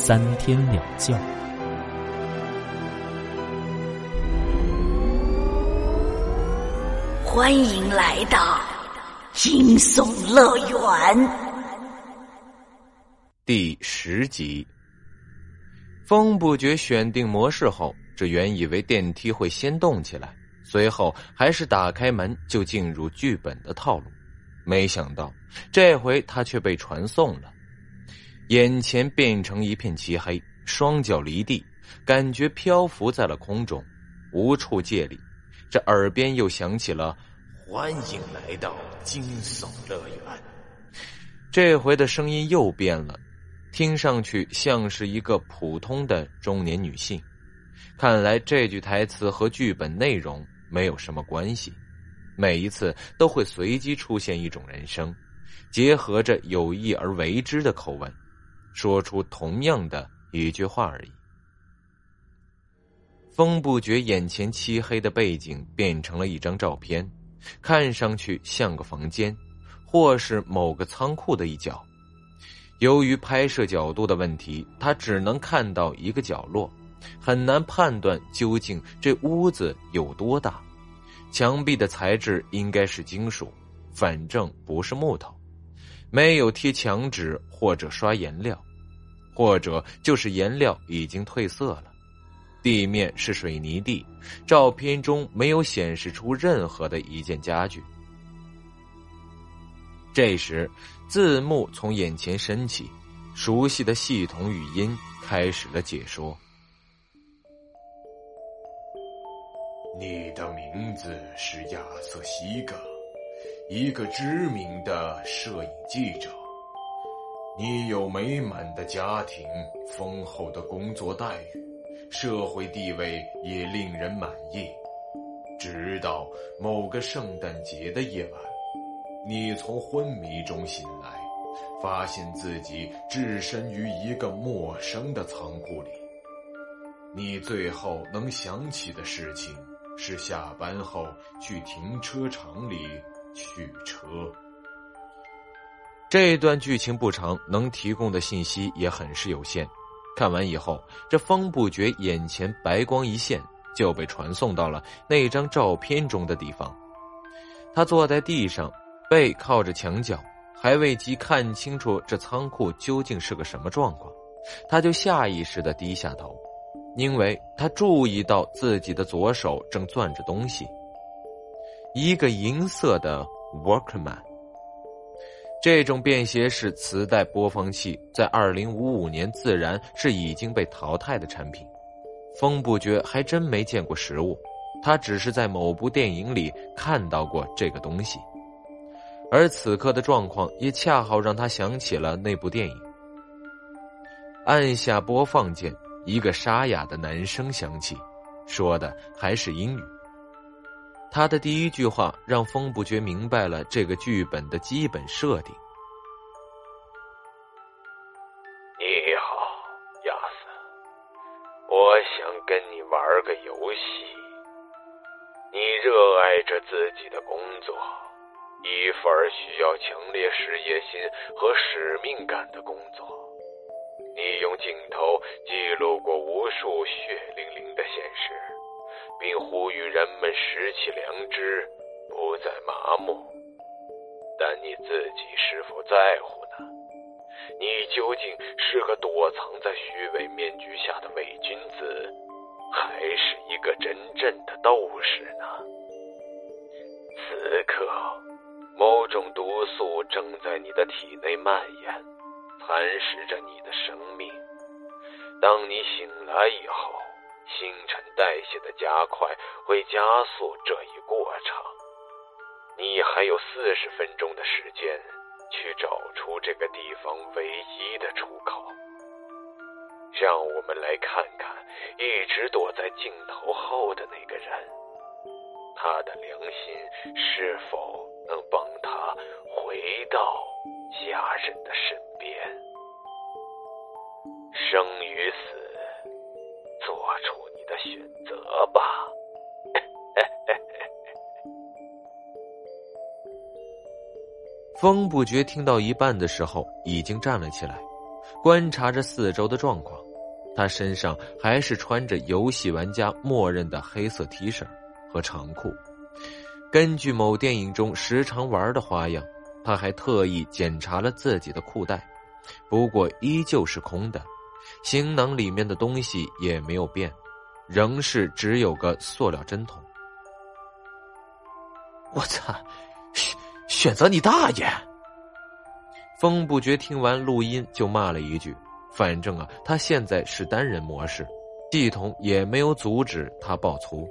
三天两觉，欢迎来到惊悚乐园第十集。风不觉选定模式后，这原以为电梯会先动起来，随后还是打开门就进入剧本的套路，没想到这回他却被传送了。眼前变成一片漆黑，双脚离地，感觉漂浮在了空中，无处借力。这耳边又响起了“欢迎来到惊悚乐园”，这回的声音又变了，听上去像是一个普通的中年女性。看来这句台词和剧本内容没有什么关系，每一次都会随机出现一种人声，结合着有意而为之的口吻。说出同样的一句话而已。风不觉眼前漆黑的背景变成了一张照片，看上去像个房间，或是某个仓库的一角。由于拍摄角度的问题，他只能看到一个角落，很难判断究竟这屋子有多大。墙壁的材质应该是金属，反正不是木头，没有贴墙纸或者刷颜料。或者就是颜料已经褪色了，地面是水泥地，照片中没有显示出任何的一件家具。这时，字幕从眼前升起，熟悉的系统语音开始了解说：“你的名字是亚瑟西格，一个知名的摄影记者。”你有美满的家庭，丰厚的工作待遇，社会地位也令人满意。直到某个圣诞节的夜晚，你从昏迷中醒来，发现自己置身于一个陌生的仓库里。你最后能想起的事情是下班后去停车场里取车。这一段剧情不长，能提供的信息也很是有限。看完以后，这方不觉眼前白光一现，就被传送到了那张照片中的地方。他坐在地上，背靠着墙角，还未及看清楚这仓库究竟是个什么状况，他就下意识的低下头，因为他注意到自己的左手正攥着东西，一个银色的 Workman。这种便携式磁带播放器在二零五五年自然是已经被淘汰的产品。风不觉还真没见过实物，他只是在某部电影里看到过这个东西，而此刻的状况也恰好让他想起了那部电影。按下播放键，一个沙哑的男声响起，说的还是英语。他的第一句话让风不觉明白了这个剧本的基本设定。你好，亚瑟，我想跟你玩个游戏。你热爱着自己的工作，一份需要强烈事业心和使命感的工作。你用镜头记录过无数血淋淋的现实。并呼吁人们拾起良知，不再麻木。但你自己是否在乎呢？你究竟是个躲藏在虚伪面具下的伪君子，还是一个真正的斗士呢？此刻，某种毒素正在你的体内蔓延，蚕食着你的生命。当你醒来以后。新陈代谢的加快会加速这一过程。你还有四十分钟的时间去找出这个地方唯一的出口。让我们来看看一直躲在镜头后的那个人，他的良心是否能帮他回到家人的身边？生与死，做出你的选择吧。风不觉听到一半的时候，已经站了起来，观察着四周的状况。他身上还是穿着游戏玩家默认的黑色 T 恤和长裤。根据某电影中时常玩的花样，他还特意检查了自己的裤袋，不过依旧是空的，行囊里面的东西也没有变，仍是只有个塑料针筒。我操！选选择你大爷！风不觉听完录音就骂了一句。反正啊，他现在是单人模式，系统也没有阻止他爆粗。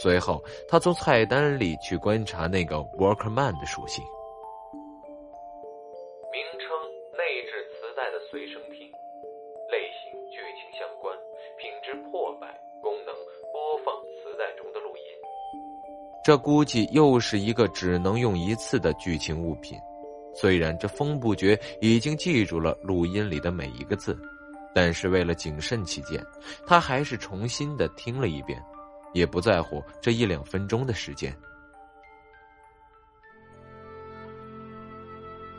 随后，他从菜单里去观察那个 Workman 的属性。破败，功能：播放磁带中的录音。这估计又是一个只能用一次的剧情物品。虽然这风不绝已经记住了录音里的每一个字，但是为了谨慎起见，他还是重新的听了一遍，也不在乎这一两分钟的时间。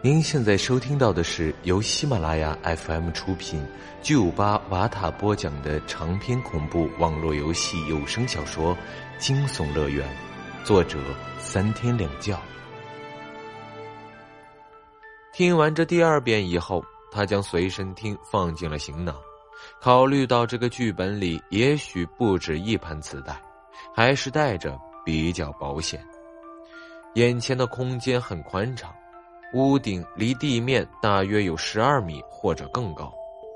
您现在收听到的是由喜马拉雅 FM 出品、巨五八瓦塔播讲的长篇恐怖网络游戏有声小说《惊悚乐园》，作者三天两觉。听完这第二遍以后，他将随身听放进了行囊。考虑到这个剧本里也许不止一盘磁带，还是带着比较保险。眼前的空间很宽敞，屋顶离地面大约有十二米或者更高，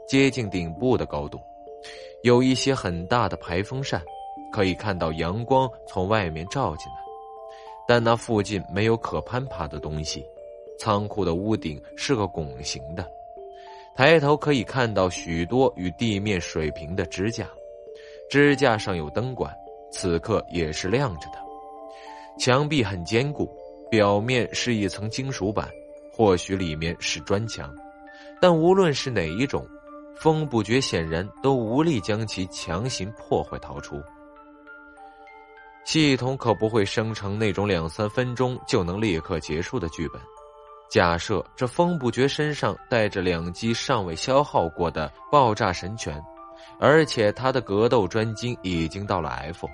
接近顶部的高度。有一些很大的排风扇，可以看到阳光从外面照进来，但那附近没有可攀爬的东西。仓库的屋顶是个拱形的，抬头可以看到许多与地面水平的支架，支架上有灯管，此刻也是亮着的。墙壁很坚固，表面是一层金属板，或许里面是砖墙，但无论是哪一种，风不觉显然都无力将其强行破坏逃出。系统可不会生成那种两三分钟就能立刻结束的剧本。假设这风不觉身上带着两击尚未消耗过的爆炸神拳，而且他的格斗专精已经到了 F，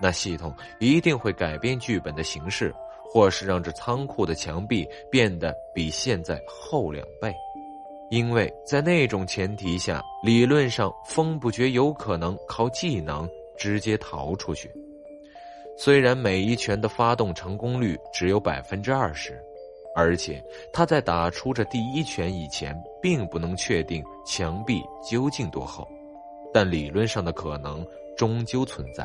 那系统一定会改变剧本的形式，或是让这仓库的墙壁变得比现在厚两倍，因为在那种前提下，理论上风不觉有可能靠技能直接逃出去。虽然每一拳的发动成功率只有百分之二十。而且他在打出这第一拳以前，并不能确定墙壁究竟多厚，但理论上的可能终究存在。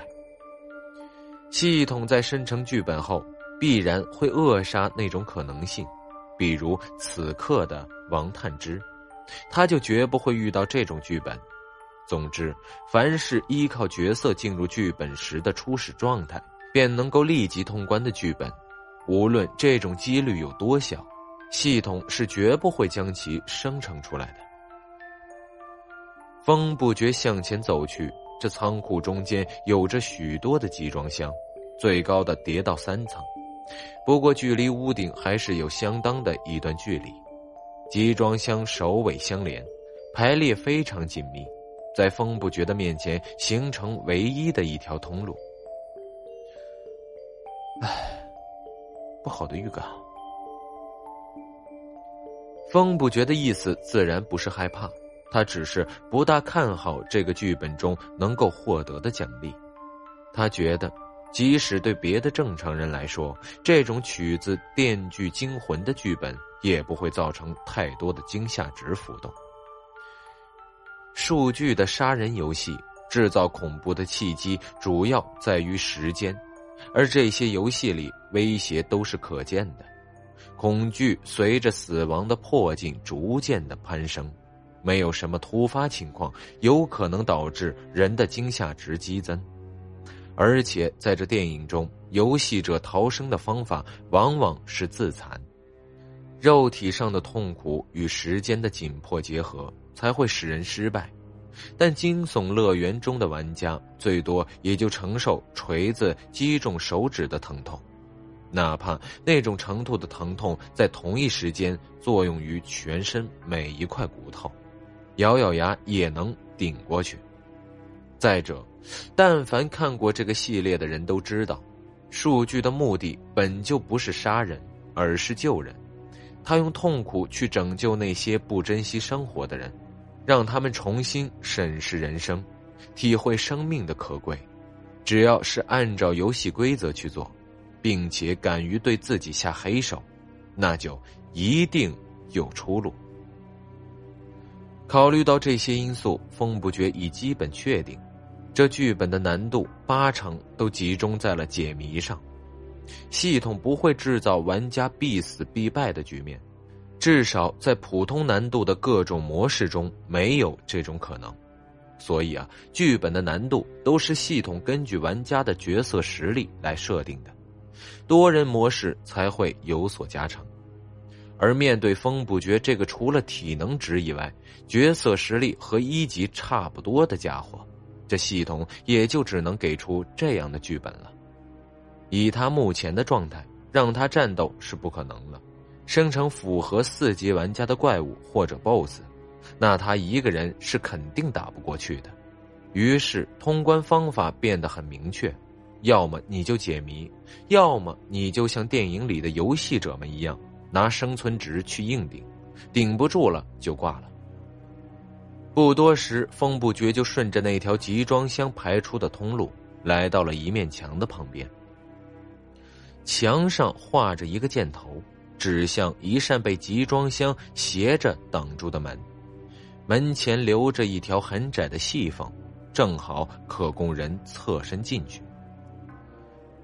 系统在生成剧本后，必然会扼杀那种可能性，比如此刻的王探之，他就绝不会遇到这种剧本。总之，凡是依靠角色进入剧本时的初始状态，便能够立即通关的剧本。无论这种几率有多小，系统是绝不会将其生成出来的。风不觉向前走去，这仓库中间有着许多的集装箱，最高的叠到三层，不过距离屋顶还是有相当的一段距离。集装箱首尾相连，排列非常紧密，在风不觉的面前形成唯一的一条通路。唉。不好的预感。风不觉的意思自然不是害怕，他只是不大看好这个剧本中能够获得的奖励。他觉得，即使对别的正常人来说，这种曲子《电锯惊魂》的剧本也不会造成太多的惊吓值浮动。数据的杀人游戏制造恐怖的契机，主要在于时间。而这些游戏里，威胁都是可见的，恐惧随着死亡的迫近逐渐的攀升，没有什么突发情况，有可能导致人的惊吓值激增。而且在这电影中，游戏者逃生的方法往往是自残，肉体上的痛苦与时间的紧迫结合，才会使人失败。但惊悚乐园中的玩家最多也就承受锤子击中手指的疼痛，哪怕那种程度的疼痛在同一时间作用于全身每一块骨头，咬咬牙也能顶过去。再者，但凡看过这个系列的人都知道，数据的目的本就不是杀人，而是救人。他用痛苦去拯救那些不珍惜生活的人。让他们重新审视人生，体会生命的可贵。只要是按照游戏规则去做，并且敢于对自己下黑手，那就一定有出路。考虑到这些因素，风不觉已基本确定，这剧本的难度八成都集中在了解谜上。系统不会制造玩家必死必败的局面。至少在普通难度的各种模式中没有这种可能，所以啊，剧本的难度都是系统根据玩家的角色实力来设定的，多人模式才会有所加成。而面对风不绝这个除了体能值以外，角色实力和一级差不多的家伙，这系统也就只能给出这样的剧本了。以他目前的状态，让他战斗是不可能了。生成符合四级玩家的怪物或者 BOSS，那他一个人是肯定打不过去的。于是通关方法变得很明确：要么你就解谜，要么你就像电影里的游戏者们一样，拿生存值去硬顶，顶不住了就挂了。不多时，风不觉就顺着那条集装箱排出的通路，来到了一面墙的旁边。墙上画着一个箭头。指向一扇被集装箱斜着挡住的门，门前留着一条很窄的细缝，正好可供人侧身进去。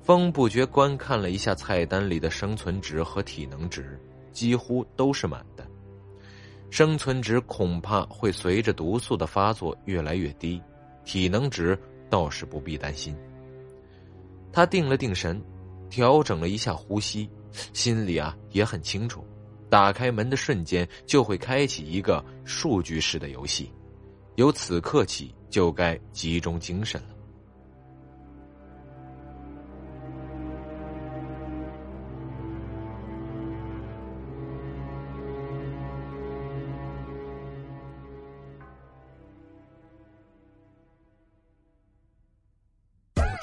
风不觉观看了一下菜单里的生存值和体能值，几乎都是满的。生存值恐怕会随着毒素的发作越来越低，体能值倒是不必担心。他定了定神，调整了一下呼吸。心里啊也很清楚，打开门的瞬间就会开启一个数据式的游戏，由此刻起就该集中精神了。